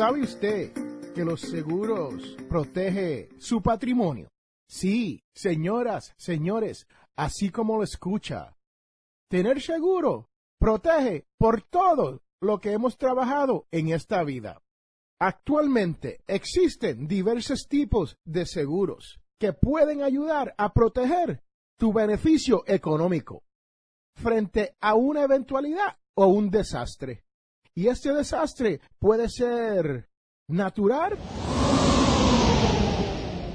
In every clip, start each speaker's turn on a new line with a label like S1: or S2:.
S1: ¿Sabe usted que los seguros protege su patrimonio? Sí, señoras, señores, así como lo escucha. Tener seguro protege por todo lo que hemos trabajado en esta vida. Actualmente existen diversos tipos de seguros que pueden ayudar a proteger tu beneficio económico frente a una eventualidad o un desastre. Y este desastre puede ser natural,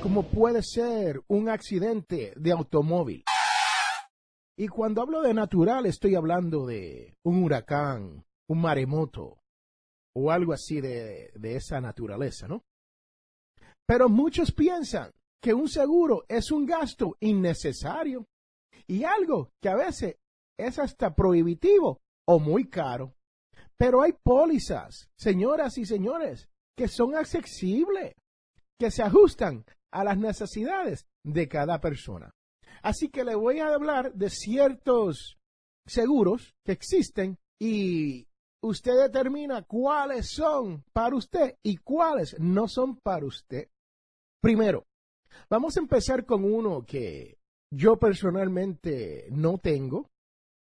S1: como puede ser un accidente de automóvil. Y cuando hablo de natural estoy hablando de un huracán, un maremoto o algo así de, de esa naturaleza, ¿no? Pero muchos piensan que un seguro es un gasto innecesario y algo que a veces es hasta prohibitivo o muy caro. Pero hay pólizas, señoras y señores, que son accesibles, que se ajustan a las necesidades de cada persona. Así que le voy a hablar de ciertos seguros que existen y usted determina cuáles son para usted y cuáles no son para usted. Primero, vamos a empezar con uno que yo personalmente no tengo,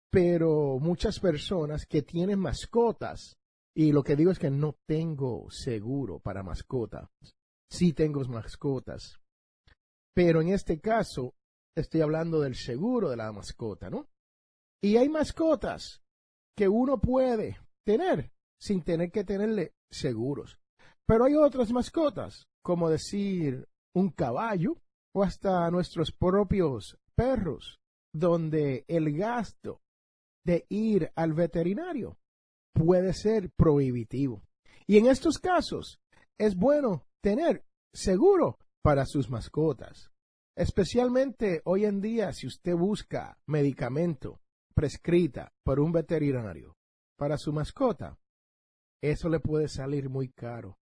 S1: pero muchas personas que tienen mascotas, y lo que digo es que no tengo seguro para mascotas, sí tengo mascotas, pero en este caso estoy hablando del seguro de la mascota, ¿no? Y hay mascotas que uno puede tener sin tener que tenerle seguros. Pero hay otras mascotas, como decir un caballo o hasta nuestros propios perros, donde el gasto de ir al veterinario puede ser prohibitivo. Y en estos casos es bueno tener seguro para sus mascotas. Especialmente hoy en día si usted busca medicamento prescrita por un veterinario para su mascota, eso le puede salir muy caro.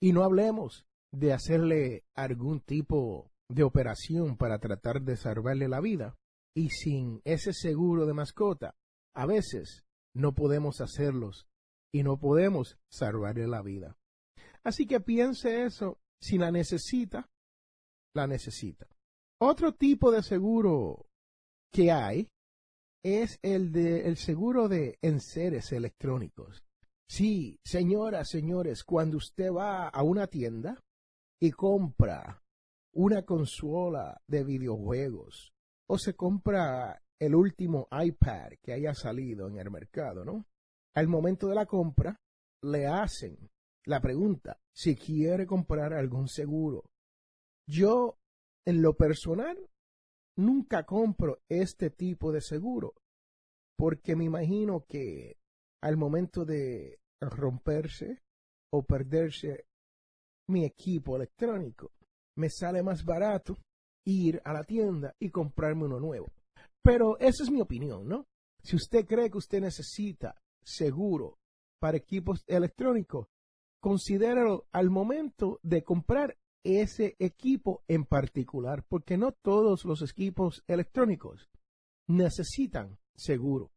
S1: Y no hablemos de hacerle algún tipo de operación para tratar de salvarle la vida. Y sin ese seguro de mascota, a veces no podemos hacerlos y no podemos salvarle la vida. Así que piense eso, si la necesita, la necesita. Otro tipo de seguro que hay es el de el seguro de enseres electrónicos. Sí, señoras, señores, cuando usted va a una tienda y compra una consola de videojuegos o se compra el último iPad que haya salido en el mercado, ¿no? Al momento de la compra le hacen la pregunta si quiere comprar algún seguro. Yo, en lo personal, nunca compro este tipo de seguro porque me imagino que al momento de romperse o perderse mi equipo electrónico, me sale más barato ir a la tienda y comprarme uno nuevo. Pero esa es mi opinión, ¿no? Si usted cree que usted necesita seguro para equipos electrónicos, considéralo al momento de comprar ese equipo en particular, porque no todos los equipos electrónicos necesitan seguro.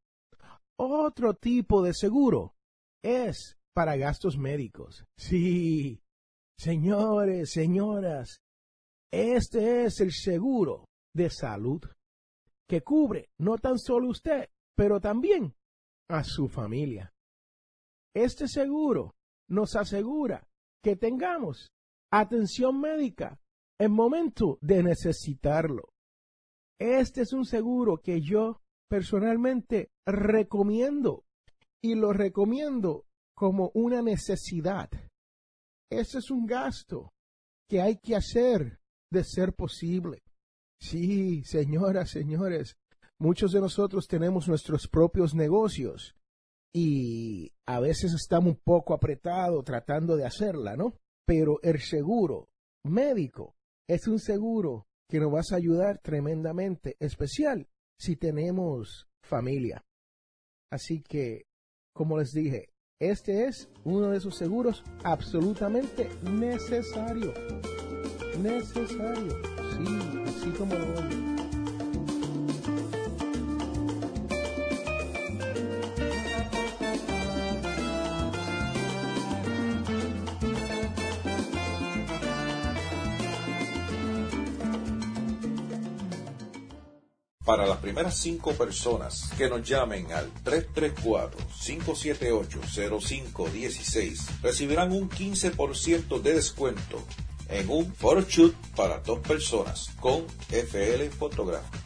S1: Otro tipo de seguro es para gastos médicos. Sí, señores, señoras, este es el seguro de salud que cubre no tan solo usted, pero también a su familia. Este seguro nos asegura que tengamos atención médica en momento de necesitarlo. Este es un seguro que yo personalmente recomiendo y lo recomiendo como una necesidad. Ese es un gasto que hay que hacer de ser posible. Sí, señoras, señores, muchos de nosotros tenemos nuestros propios negocios y a veces estamos un poco apretados tratando de hacerla, ¿no? Pero el seguro médico es un seguro que nos va a ayudar tremendamente, especial si tenemos familia. Así que, como les dije, este es uno de esos seguros absolutamente necesario. Necesario. Sí, así como lo
S2: Para las primeras cinco personas que nos llamen al 334-578-0516, recibirán un 15% de descuento en un photoshoot para dos personas con FL Photography.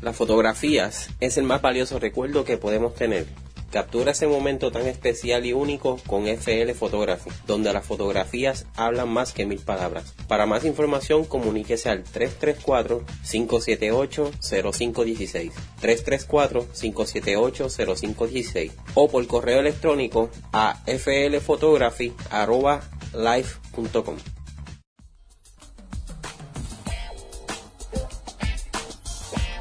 S3: Las fotografías es el más valioso recuerdo que podemos tener Captura ese momento tan especial y único con FL Photography, donde las fotografías hablan más que mil palabras. Para más información, comuníquese al 334-578-0516, 334-578-0516 o por correo electrónico a flphotography.live.com.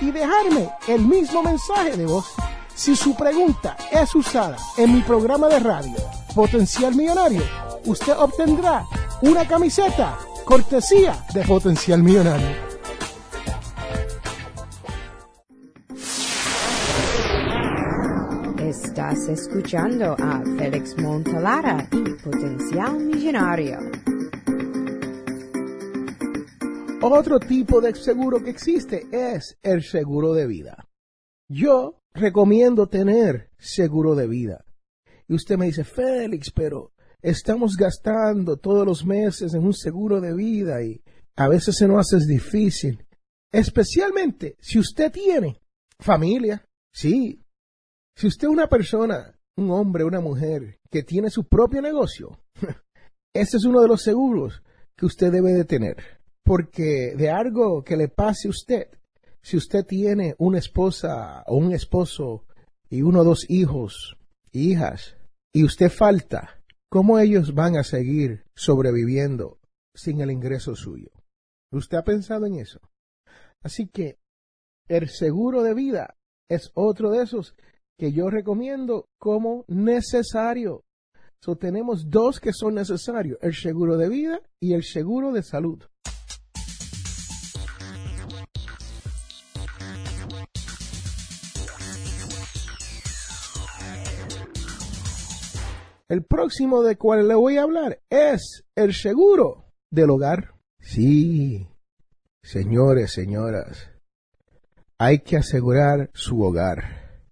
S1: y dejarme el mismo mensaje de voz si su pregunta es usada en mi programa de radio Potencial Millonario, usted obtendrá una camiseta cortesía de Potencial Millonario.
S4: Estás escuchando a Félix Montalara y Potencial Millonario.
S1: Otro tipo de seguro que existe es el seguro de vida. Yo recomiendo tener seguro de vida. Y usted me dice, Félix, pero estamos gastando todos los meses en un seguro de vida y a veces se nos hace difícil. Especialmente si usted tiene familia, sí. Si usted es una persona, un hombre, una mujer que tiene su propio negocio, ese es uno de los seguros que usted debe de tener. Porque de algo que le pase a usted, si usted tiene una esposa o un esposo y uno o dos hijos, hijas, y usted falta, ¿cómo ellos van a seguir sobreviviendo sin el ingreso suyo? ¿Usted ha pensado en eso? Así que el seguro de vida es otro de esos que yo recomiendo como necesario. So, tenemos dos que son necesarios, el seguro de vida y el seguro de salud. El próximo de cual le voy a hablar es el seguro del hogar. Sí, señores, señoras, hay que asegurar su hogar.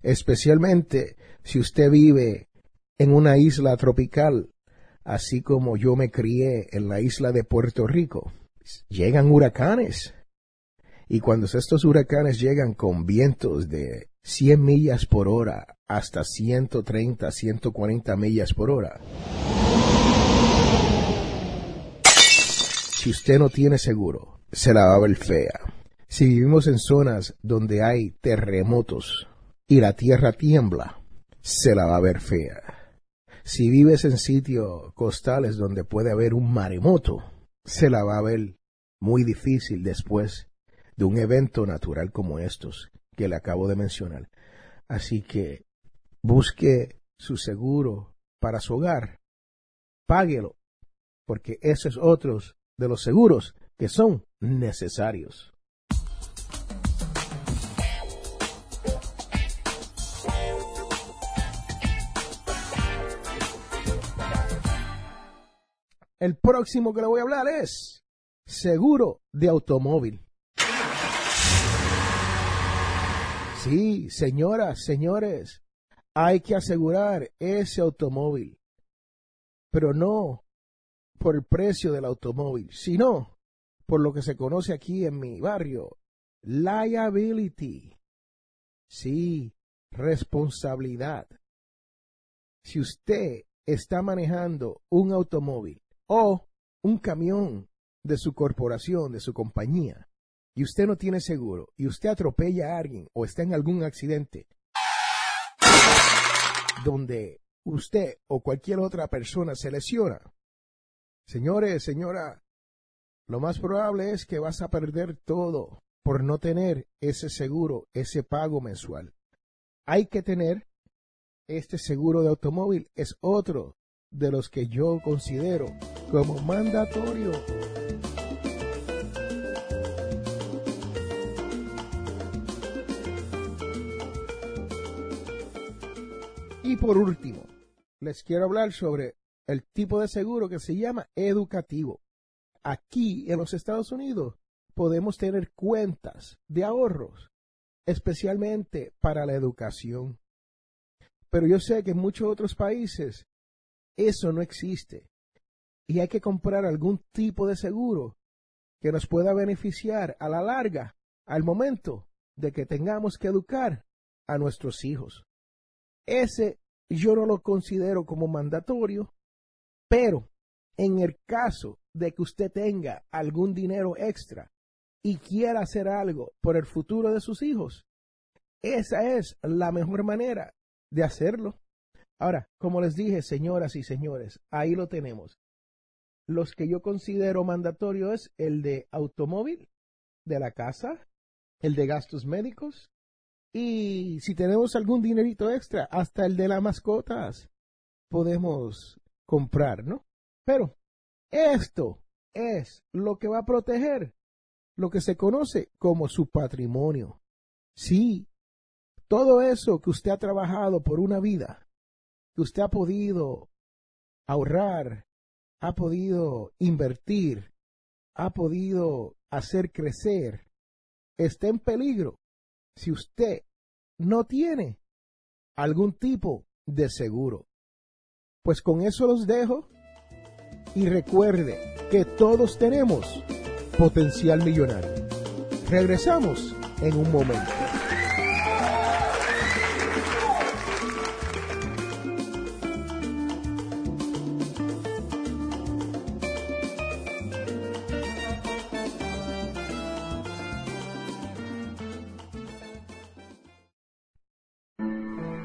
S1: Especialmente si usted vive en una isla tropical, así como yo me crié en la isla de Puerto Rico. Llegan huracanes. Y cuando estos huracanes llegan con vientos de 100 millas por hora hasta 130, 140 millas por hora. Si usted no tiene seguro, se la va a ver fea. Si vivimos en zonas donde hay terremotos y la tierra tiembla, se la va a ver fea. Si vives en sitios costales donde puede haber un maremoto, se la va a ver muy difícil después de un evento natural como estos que le acabo de mencionar. Así que busque su seguro para su hogar páguelo, porque ese es otro de los seguros que son necesarios. El próximo que le voy a hablar es seguro de automóvil. Sí, señoras, señores, hay que asegurar ese automóvil, pero no por el precio del automóvil, sino por lo que se conoce aquí en mi barrio, liability. Sí, responsabilidad. Si usted está manejando un automóvil o un camión de su corporación, de su compañía, y usted no tiene seguro, y usted atropella a alguien o está en algún accidente donde usted o cualquier otra persona se lesiona, señores, señora, lo más probable es que vas a perder todo por no tener ese seguro, ese pago mensual. Hay que tener este seguro de automóvil, es otro de los que yo considero como mandatorio. Y por último, les quiero hablar sobre el tipo de seguro que se llama educativo. Aquí en los Estados Unidos podemos tener cuentas de ahorros, especialmente para la educación. Pero yo sé que en muchos otros países eso no existe. Y hay que comprar algún tipo de seguro que nos pueda beneficiar a la larga, al momento de que tengamos que educar a nuestros hijos. Ese yo no lo considero como mandatorio, pero en el caso de que usted tenga algún dinero extra y quiera hacer algo por el futuro de sus hijos, esa es la mejor manera de hacerlo. Ahora, como les dije, señoras y señores, ahí lo tenemos. Los que yo considero mandatorio es el de automóvil, de la casa, el de gastos médicos y si tenemos algún dinerito extra, hasta el de las mascotas podemos comprar, ¿no? Pero esto es lo que va a proteger lo que se conoce como su patrimonio. Sí, todo eso que usted ha trabajado por una vida, usted ha podido ahorrar, ha podido invertir, ha podido hacer crecer, está en peligro si usted no tiene algún tipo de seguro. Pues con eso los dejo y recuerde que todos tenemos potencial millonario. Regresamos en un momento.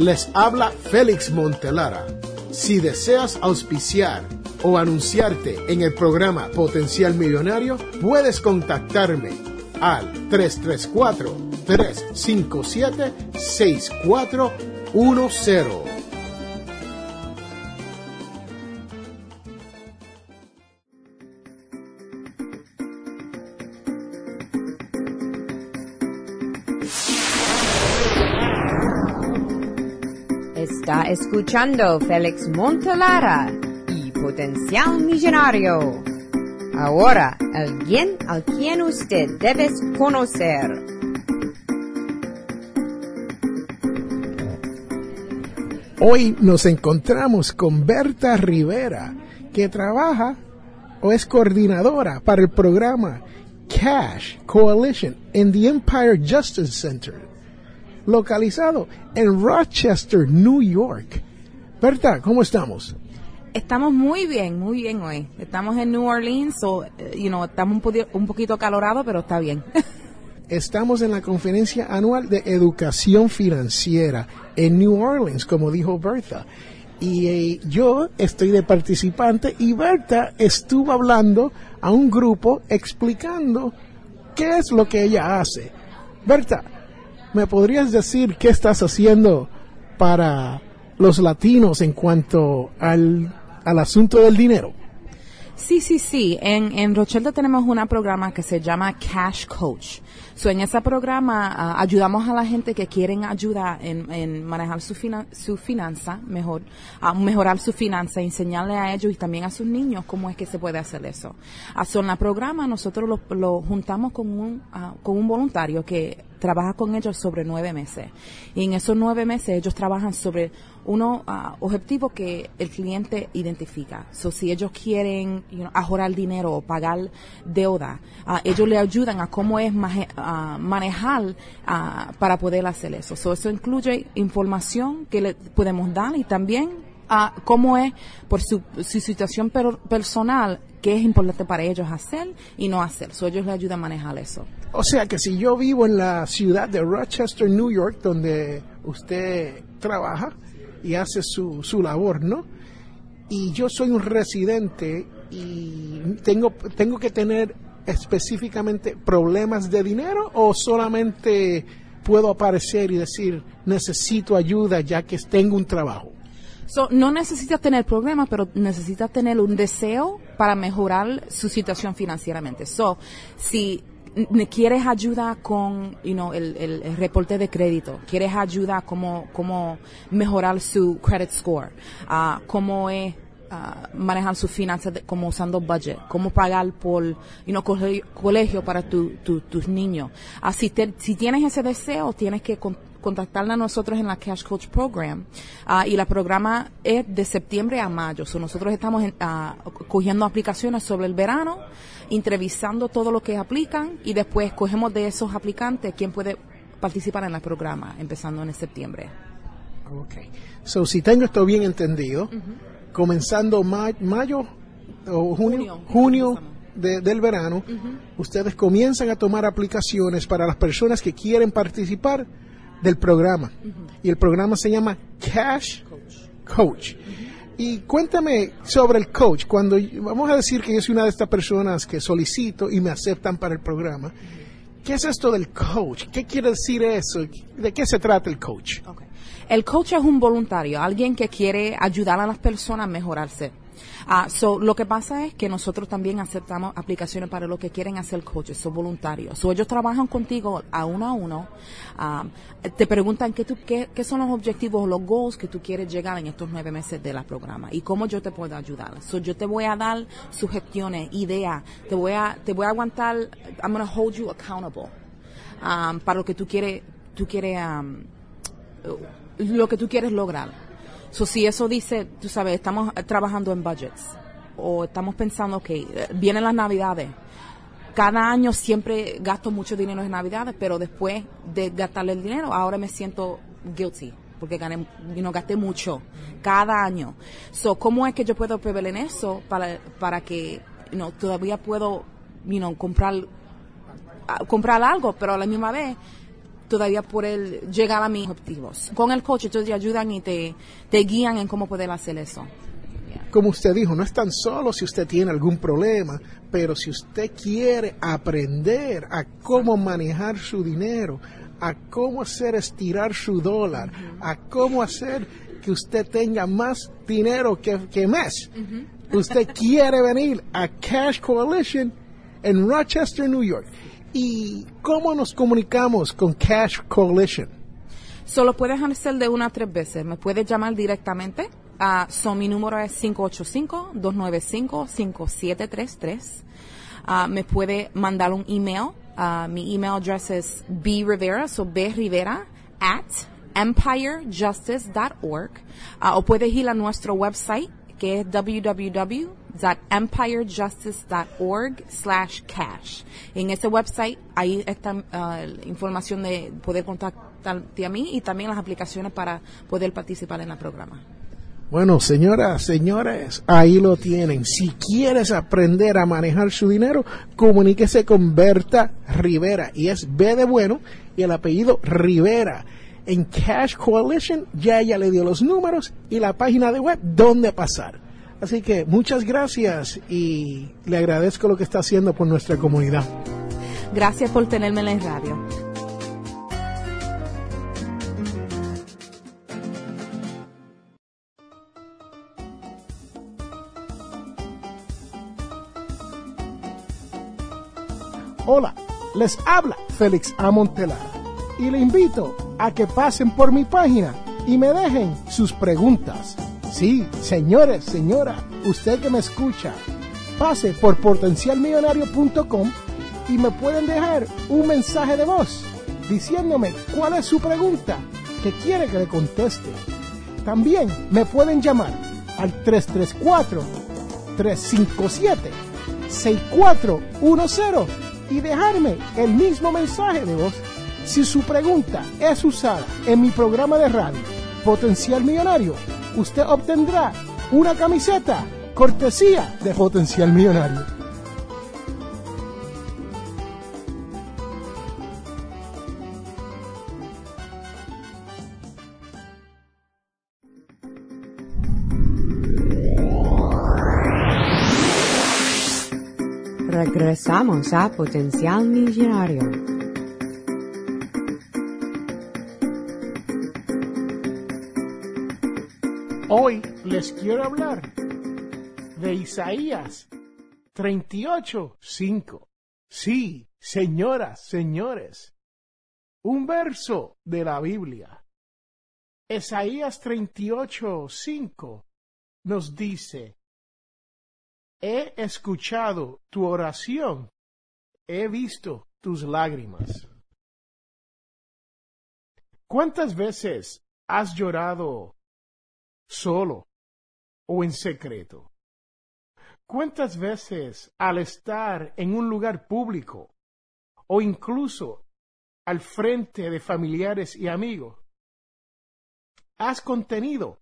S1: Les habla Félix Montelara. Si deseas auspiciar o anunciarte en el programa Potencial Millonario, puedes contactarme al 334-357-6410.
S4: Está escuchando Félix Montelara y Potencial Millonario. Ahora, alguien al quien usted debe conocer.
S1: Hoy nos encontramos con Berta Rivera, que trabaja o es coordinadora para el programa Cash Coalition en the Empire Justice Center, localizado en Rochester, New York. Berta, ¿cómo estamos?
S5: Estamos muy bien, muy bien hoy. Estamos en New Orleans, so, you know, estamos un, poquito, un poquito calorado, pero está bien.
S1: Estamos en la conferencia anual de educación financiera en New Orleans, como dijo Bertha. Y eh, yo estoy de participante y Bertha estuvo hablando a un grupo explicando qué es lo que ella hace. Berta, ¿me podrías decir qué estás haciendo para los latinos en cuanto al, al asunto del dinero?
S5: Sí, sí, sí. En, en Rochelda tenemos un programa que se llama Cash Coach. So, en ese programa ah, ayudamos a la gente que quieren ayuda en, en manejar su, fina- su finanza mejor, a mejorar su finanza, enseñarle a ellos y también a sus niños cómo es que se puede hacer eso. Ah, so, en el programa nosotros lo, lo juntamos con un, ah, con un voluntario que trabaja con ellos sobre nueve meses. Y en esos nueve meses ellos trabajan sobre unos ah, objetivos que el cliente identifica. So, si ellos quieren ahorrar dinero o pagar deuda, ah, ellos le ayudan a cómo es ah, manejar para poder hacer eso. So, eso incluye información que le podemos dar y también ah, cómo es por su, su situación per- personal qué es importante para ellos hacer y no hacer. So, ellos le ayudan a manejar eso.
S1: O sea que si yo vivo en la ciudad de Rochester, New York, donde usted trabaja y hace su, su labor, ¿no? Y yo soy un residente y tengo, tengo que tener específicamente problemas de dinero o solamente puedo aparecer y decir necesito ayuda ya que tengo un trabajo.
S5: So, no necesitas tener problemas, pero necesitas tener un deseo para mejorar su situación financieramente. So, si quieres ayuda con you know, el, el- reporte de crédito, quieres ayuda como cómo mejorar su credit score, ah, cómo es ah, manejar sus finanzas de- como usando budget, cómo pagar por you know, colegio, para tu- tu- tus niños. Ah, si, te- si tienes ese deseo, tienes que contactarla a nosotros en la Cash Coach Program. Ah, y la programa es de septiembre a mayo. So, nosotros estamos en- ah, cogiendo aplicaciones sobre el verano, entrevistando todo lo que aplican y después cogemos de esos aplicantes quién puede participar en el programa, empezando en septiembre.
S1: Ok. So, si tengo esto bien entendido, comenzando ma- mayo o junio,
S5: Junio.
S1: junio de- del verano, ustedes comienzan a tomar aplicaciones para las personas que quieren participar del programa. Y el programa se llama Cash Coach. Y cuéntame sobre el coach. Cuando vamos a decir que yo soy una de estas personas que solicito y me aceptan para el programa, ¿qué es esto del coach? ¿Qué quiere decir eso? ¿De qué se trata el coach?
S5: Okay. El coach es un voluntario, alguien que quiere ayudar a las personas a mejorarse. Ah, so, lo que pasa es que nosotros también aceptamos aplicaciones para lo que quieren hacer coaches, son voluntarios. So, ellos trabajan contigo a uno a uno, ah, te preguntan qué, tú, qué, son los objetivos los goals que tú quieres llegar en estos nueve meses de la programa y cómo yo te puedo ayudar. So, yo te voy a dar sugestiones, ideas, te voy a, te voy a aguantar, I'm going to hold you accountable um, para lo que tú quieres, tú quieres um, lo que tú quieres lograr. So, si eso dice, tú sabes, estamos eh, trabajando en budgets o estamos pensando que eh, vienen las navidades. Cada año siempre gasto mucho dinero en navidades, pero después de gastarle el dinero, ahora me siento guilty porque gané, you know, gasté mucho cada año. So, ¿cómo es que yo puedo prever eso para, para que, you todavía puedo, you know, comprar a- comprar algo, pero a la misma vez todavía poder llegar a mis objetivos. Con el coach ellos te ayudan y te, te guían en cómo poder hacer eso.
S1: como usted dijo, no es tan solo si usted tiene algún problema, pero si usted quiere aprender a cómo manejar su dinero, a cómo hacer estirar su dólar, a cómo hacer que usted tenga más dinero que, que mes. Usted quiere venir a Cash Coalition en Rochester, New York. ¿Y cómo nos comunicamos con Cash Coalition?
S5: Solo puedes hacer de una a tres veces. Me puedes llamar directamente. mi número es 585-295-5733. Ah, me puede mandar un email. Ah, mi email address es brivera, so brivera at empirejustice.org. Ah, o puedes ir a nuestro website que es www.empirejustice.org slash cash. En ese website ahí está la información de poder contactarte a mí y también las aplicaciones para poder participar en el programa.
S1: Bueno, señoras, señores, ahí lo tienen. Si quieres aprender a manejar su dinero, comuníquese con Berta Rivera. Y es B de bueno y el apellido Rivera. En Cash Coalition ya ella le dio los números y la página de web donde pasar. Así que muchas gracias y le agradezco lo que está haciendo por nuestra comunidad.
S5: Gracias por tenerme en la radio.
S1: Hola, les habla Félix Amontelara y le invito a que pasen por mi página y me dejen sus preguntas. Sí, señores, señora, usted que me escucha, pase por potencialmillonario.com y me pueden dejar un mensaje de voz diciéndome cuál es su pregunta que quiere que le conteste. También me pueden llamar al 334 357 6410 y dejarme el mismo mensaje de voz si su pregunta es usada en mi programa de radio Potencial Millonario, usted obtendrá una camiseta cortesía de Potencial Millonario.
S4: Regresamos a Potencial Millonario.
S1: Hoy les quiero hablar de Isaías 38:5. Sí, señoras, señores, un verso de la Biblia. Isaías 38:5 nos dice, He escuchado tu oración, he visto tus lágrimas. ¿Cuántas veces has llorado solo o en secreto? ¿Cuántas veces al estar en un lugar público o incluso al frente de familiares y amigos, has contenido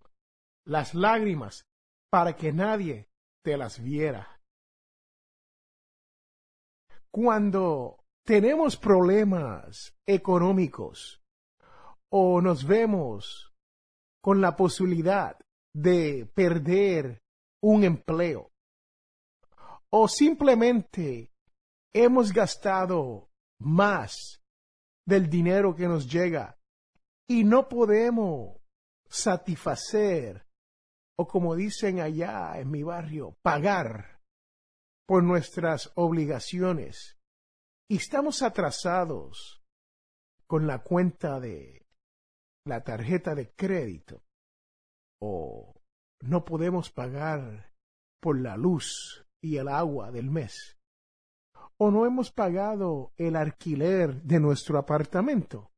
S1: las lágrimas para que nadie te las viera. Cuando tenemos problemas económicos o nos vemos con la posibilidad de perder un empleo. O simplemente hemos gastado más del dinero que nos llega y no podemos satisfacer o como dicen allá en mi barrio, pagar por nuestras obligaciones. Y estamos atrasados con la cuenta de la tarjeta de crédito o no podemos pagar por la luz y el agua del mes o no hemos pagado el alquiler de nuestro apartamento.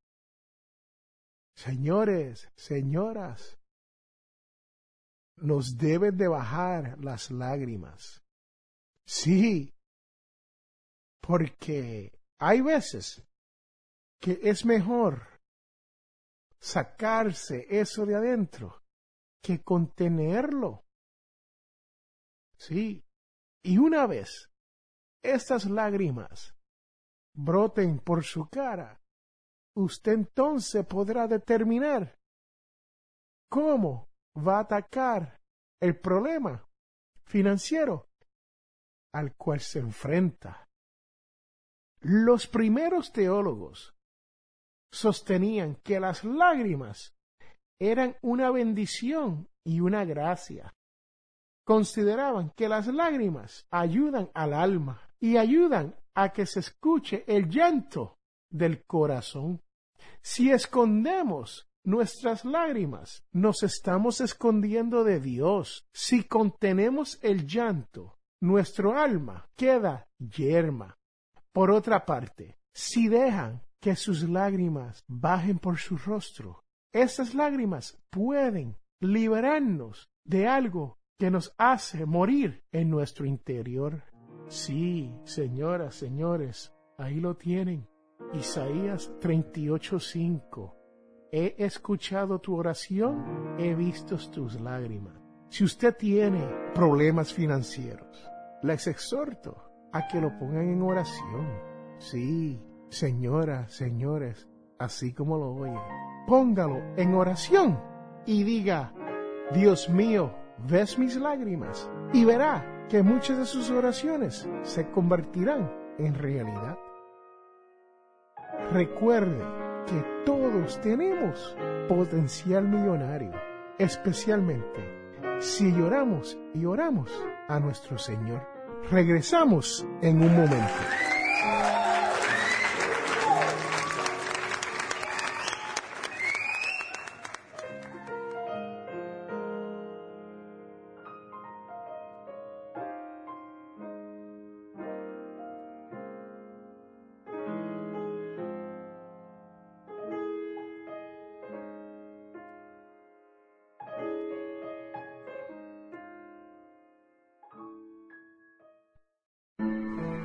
S1: Señores, señoras, nos deben de bajar las lágrimas. Sí, porque hay veces que es mejor sacarse eso de adentro que contenerlo. Sí, y una vez estas lágrimas broten por su cara, usted entonces podrá determinar cómo va a atacar el problema financiero al cual se enfrenta. Los primeros teólogos sostenían que las lágrimas eran una bendición y una gracia. Consideraban que las lágrimas ayudan al alma y ayudan a que se escuche el llanto del corazón. Si escondemos nuestras lágrimas. Nos estamos escondiendo de Dios. Si contenemos el llanto, nuestro alma queda yerma. Por otra parte, si dejan que sus lágrimas bajen por su rostro, esas lágrimas pueden liberarnos de algo que nos hace morir en nuestro interior. Sí, señoras, señores, ahí lo tienen. Isaías 38:5 He escuchado tu oración, he visto tus lágrimas. Si usted tiene problemas financieros, les exhorto a que lo pongan en oración. Sí, señoras, señores, así como lo oye, póngalo en oración y diga, Dios mío, ves mis lágrimas y verá que muchas de sus oraciones se convertirán en realidad. Recuerde que todos tenemos potencial millonario, especialmente si lloramos y oramos a nuestro Señor. Regresamos en un momento.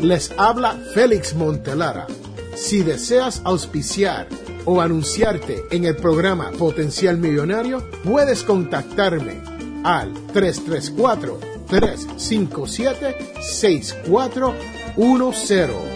S1: Les habla Félix Montelara. Si deseas auspiciar o anunciarte en el programa Potencial Millonario, puedes contactarme al 334-357-6410.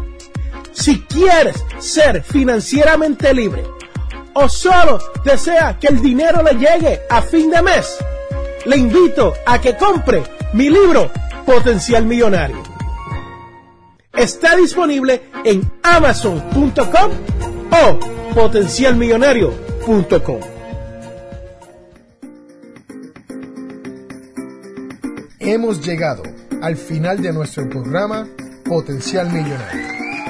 S1: Si quieres ser financieramente libre o solo desea que el dinero le llegue a fin de mes, le invito a que compre mi libro Potencial Millonario. Está disponible en amazon.com o potencialmillonario.com. Hemos llegado al final de nuestro programa Potencial Millonario.